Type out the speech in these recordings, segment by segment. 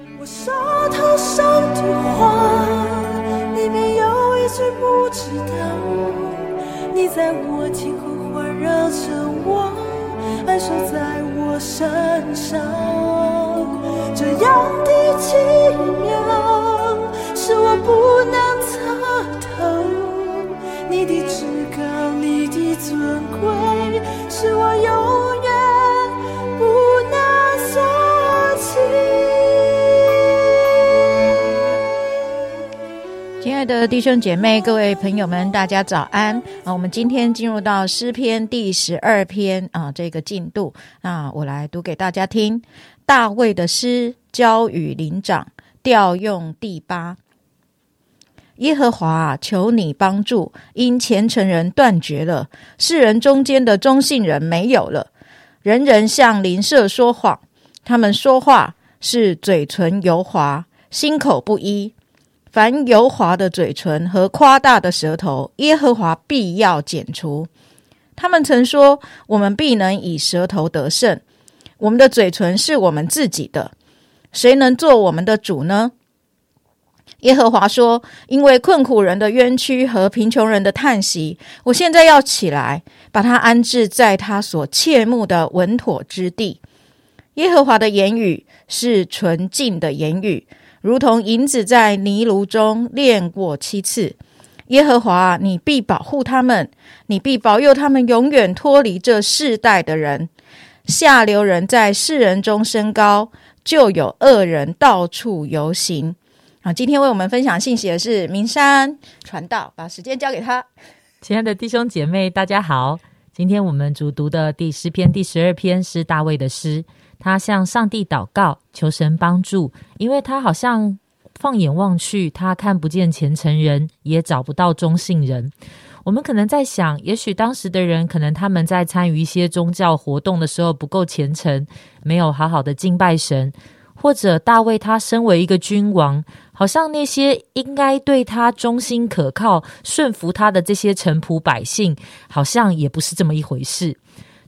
我手头上的话，里面有一句不知道。你在我听后环绕着我，安守在我身上。这样的奇妙，是我不能测透。你的至高，你的尊贵，是我永亲爱的弟兄姐妹、各位朋友们，大家早安啊！我们今天进入到诗篇第十二篇啊，这个进度，那我来读给大家听。大卫的诗，交与灵长，调用第八。耶和华啊，求你帮助，因虔诚人断绝了，世人中间的中性人没有了，人人向邻舍说谎，他们说话是嘴唇油滑，心口不一。凡油滑的嘴唇和夸大的舌头，耶和华必要剪除。他们曾说：“我们必能以舌头得胜。”我们的嘴唇是我们自己的，谁能做我们的主呢？耶和华说：“因为困苦人的冤屈和贫穷人的叹息，我现在要起来，把他安置在他所切慕的稳妥之地。”耶和华的言语是纯净的言语，如同银子在泥炉中炼过七次。耶和华，你必保护他们，你必保佑他们永远脱离这世代的人。下流人在世人中升高，就有恶人到处游行。啊，今天为我们分享信息的是明山传道，把时间交给他。亲爱的弟兄姐妹，大家好。今天我们主读的第十篇第十二篇是大卫的诗，他向上帝祷告，求神帮助，因为他好像放眼望去，他看不见虔诚人，也找不到忠信人。我们可能在想，也许当时的人，可能他们在参与一些宗教活动的时候不够虔诚，没有好好的敬拜神，或者大卫他身为一个君王，好像那些应该对他忠心可靠、顺服他的这些臣仆百姓，好像也不是这么一回事。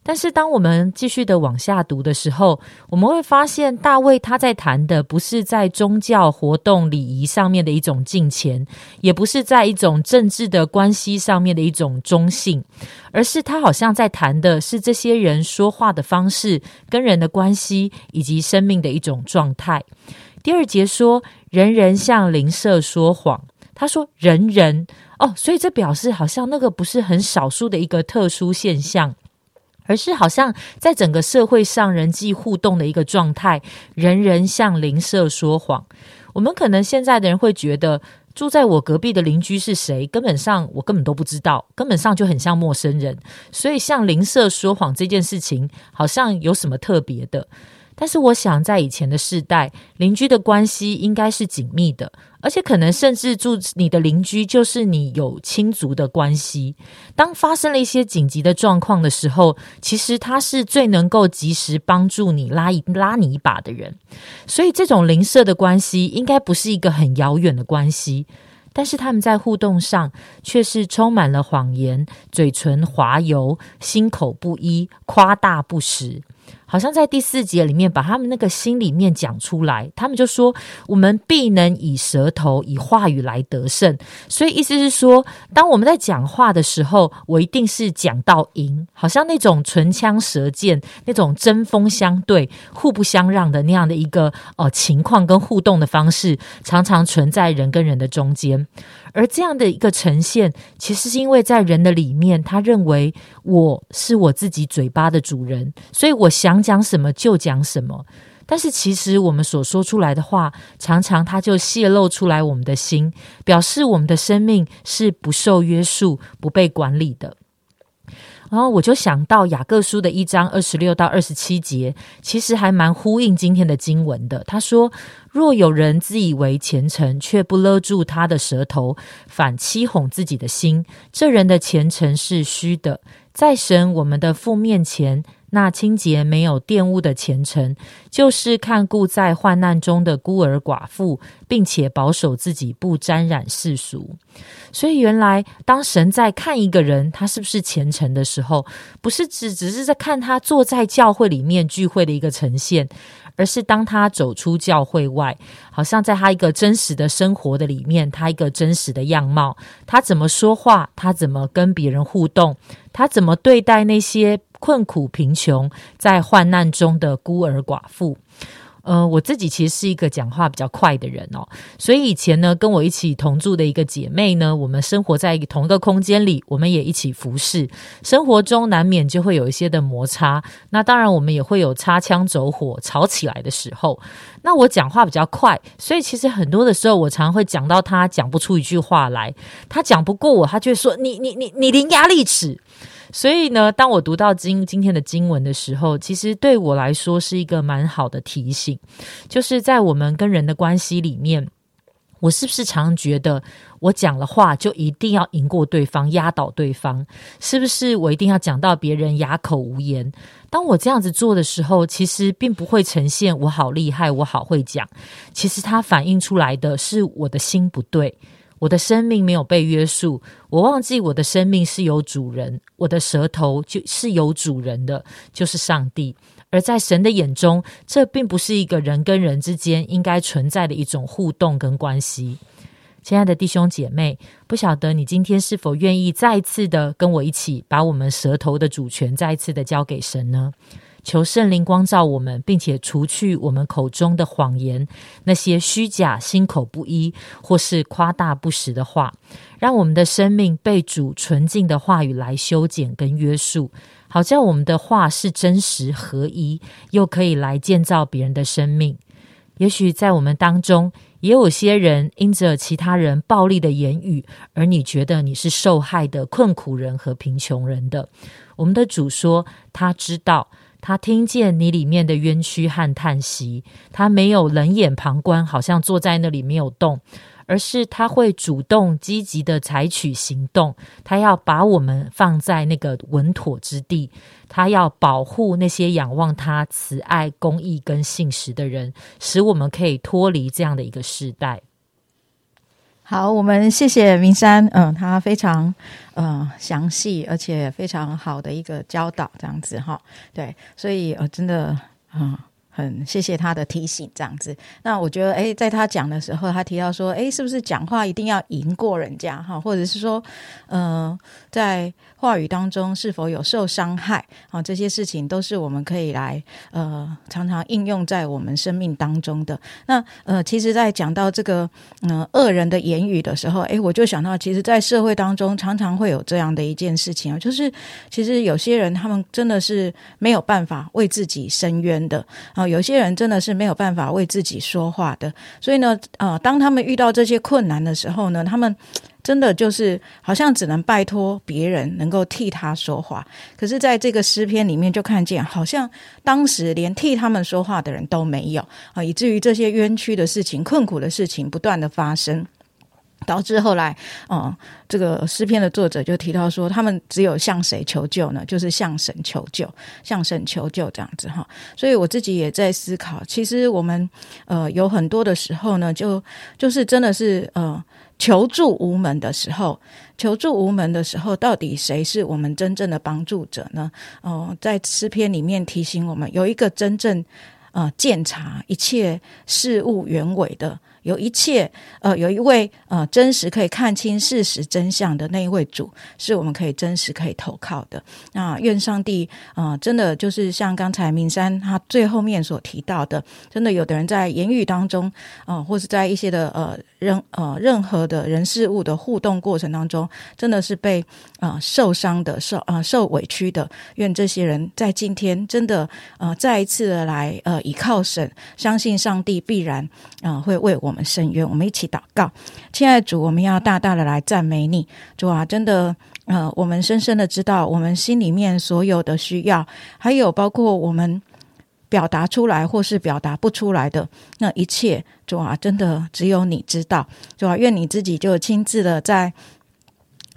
但是，当我们继续的往下读的时候，我们会发现，大卫他在谈的不是在宗教活动礼仪上面的一种敬虔，也不是在一种政治的关系上面的一种中性，而是他好像在谈的是这些人说话的方式、跟人的关系以及生命的一种状态。第二节说，人人向邻舍说谎。他说，人人哦，所以这表示好像那个不是很少数的一个特殊现象。而是好像在整个社会上人际互动的一个状态，人人向邻舍说谎。我们可能现在的人会觉得，住在我隔壁的邻居是谁，根本上我根本都不知道，根本上就很像陌生人。所以向邻舍说谎这件事情，好像有什么特别的？但是我想，在以前的世代，邻居的关系应该是紧密的。而且可能甚至住你的邻居就是你有亲族的关系。当发生了一些紧急的状况的时候，其实他是最能够及时帮助你拉一拉你一把的人。所以这种邻舍的关系应该不是一个很遥远的关系，但是他们在互动上却是充满了谎言，嘴唇滑油，心口不一，夸大不实。好像在第四节里面把他们那个心里面讲出来，他们就说：“我们必能以舌头、以话语来得胜。”所以意思是说，当我们在讲话的时候，我一定是讲到赢。好像那种唇枪舌剑、那种针锋相对、互不相让的那样的一个呃情况跟互动的方式，常常存在人跟人的中间。而这样的一个呈现，其实是因为在人的里面，他认为我是我自己嘴巴的主人，所以我想讲什么就讲什么。但是其实我们所说出来的话，常常它就泄露出来我们的心，表示我们的生命是不受约束、不被管理的。然后我就想到雅各书的一章二十六到二十七节，其实还蛮呼应今天的经文的。他说：“若有人自以为虔诚，却不勒住他的舌头，反欺哄自己的心，这人的虔诚是虚的，在神我们的父面前，那清洁没有玷污的虔诚，就是看顾在患难中的孤儿寡妇，并且保守自己不沾染世俗。所以，原来当神在看一个人他是不是虔诚的时候，不是只只是在看他坐在教会里面聚会的一个呈现。而是当他走出教会外，好像在他一个真实的生活的里面，他一个真实的样貌，他怎么说话，他怎么跟别人互动，他怎么对待那些困苦贫穷在患难中的孤儿寡妇。呃，我自己其实是一个讲话比较快的人哦，所以以前呢，跟我一起同住的一个姐妹呢，我们生活在同一个空间里，我们也一起服侍，生活中难免就会有一些的摩擦。那当然，我们也会有擦枪走火、吵起来的时候。那我讲话比较快，所以其实很多的时候，我常会讲到他讲不出一句话来，他讲不过我，他就会说：“你你你你伶牙俐齿。”所以呢，当我读到今今天的经文的时候，其实对我来说是一个蛮好的提醒，就是在我们跟人的关系里面，我是不是常觉得我讲了话就一定要赢过对方、压倒对方？是不是我一定要讲到别人哑口无言？当我这样子做的时候，其实并不会呈现我好厉害、我好会讲，其实它反映出来的是我的心不对。我的生命没有被约束，我忘记我的生命是有主人，我的舌头就是有主人的，就是上帝。而在神的眼中，这并不是一个人跟人之间应该存在的一种互动跟关系。亲爱的弟兄姐妹，不晓得你今天是否愿意再次的跟我一起，把我们舌头的主权再一次的交给神呢？求圣灵光照我们，并且除去我们口中的谎言，那些虚假、心口不一或是夸大不实的话，让我们的生命被主纯净的话语来修剪跟约束，好叫我们的话是真实合一，又可以来建造别人的生命。也许在我们当中，也有些人因着其他人暴力的言语，而你觉得你是受害的困苦人和贫穷人的。我们的主说，他知道。他听见你里面的冤屈和叹息，他没有冷眼旁观，好像坐在那里没有动，而是他会主动积极的采取行动。他要把我们放在那个稳妥之地，他要保护那些仰望他慈爱、公义跟信实的人，使我们可以脱离这样的一个时代。好，我们谢谢明山，嗯，他非常呃详细而且非常好的一个教导，这样子哈，对，所以呃真的啊。很谢谢他的提醒，这样子。那我觉得，哎，在他讲的时候，他提到说，哎，是不是讲话一定要赢过人家哈？或者是说，呃，在话语当中是否有受伤害啊？这些事情都是我们可以来呃常常应用在我们生命当中的。那呃，其实，在讲到这个嗯恶人的言语的时候，哎，我就想到，其实，在社会当中常常会有这样的一件事情啊，就是其实有些人他们真的是没有办法为自己伸冤的啊。有些人真的是没有办法为自己说话的，所以呢，啊，当他们遇到这些困难的时候呢，他们真的就是好像只能拜托别人能够替他说话。可是，在这个诗篇里面，就看见好像当时连替他们说话的人都没有啊，以至于这些冤屈的事情、困苦的事情不断的发生。导致后来，嗯，这个诗篇的作者就提到说，他们只有向谁求救呢？就是向神求救，向神求救这样子哈。所以我自己也在思考，其实我们呃有很多的时候呢，就就是真的是呃求助无门的时候，求助无门的时候，到底谁是我们真正的帮助者呢？哦，在诗篇里面提醒我们，有一个真正呃鉴察一切事物原委的。有一切，呃，有一位呃真实可以看清事实真相的那一位主，是我们可以真实可以投靠的。那愿上帝啊，真的就是像刚才明山他最后面所提到的，真的有的人在言语当中，啊，或是在一些的呃任呃任何的人事物的互动过程当中，真的是被啊受伤的、受啊受委屈的。愿这些人在今天真的呃再一次的来呃倚靠神，相信上帝必然啊会为我。我们深渊，我们一起祷告，亲爱的主，我们要大大的来赞美你，主啊，真的，呃，我们深深的知道我们心里面所有的需要，还有包括我们表达出来或是表达不出来的那一切，主啊，真的只有你知道，主啊，愿你自己就亲自的在。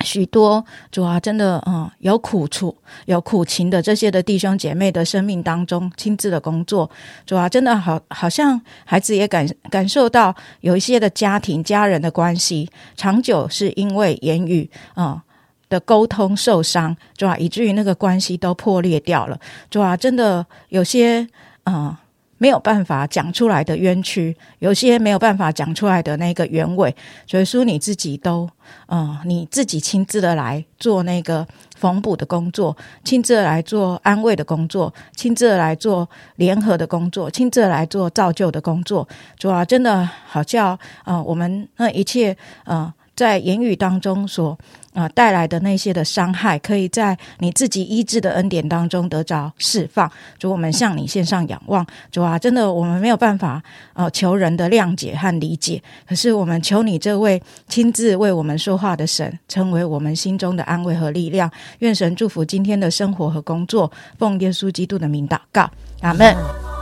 许多主啊，真的嗯，有苦处、有苦情的这些的弟兄姐妹的生命当中，亲自的工作，主啊，真的好，好像孩子也感感受到有一些的家庭、家人的关系，长久是因为言语啊、的沟通受伤，主啊，以至于那个关系都破裂掉了，主啊，真的有些嗯。没有办法讲出来的冤屈，有些没有办法讲出来的那个原委，所以说你自己都，嗯、你自己亲自的来做那个缝补的工作，亲自的来做安慰的工作，亲自的来做联合的工作，亲自的来做造就的工作。主啊，真的好叫啊、我们那一切呃，在言语当中所啊、带来的那些的伤害，可以在你自己医治的恩典当中得着释放。主，我们向你献上仰望。主啊，真的我们没有办法呃求人的谅解和理解，可是我们求你这位亲自为我们说话的神，成为我们心中的安慰和力量。愿神祝福今天的生活和工作，奉耶稣基督的名祷告，阿门。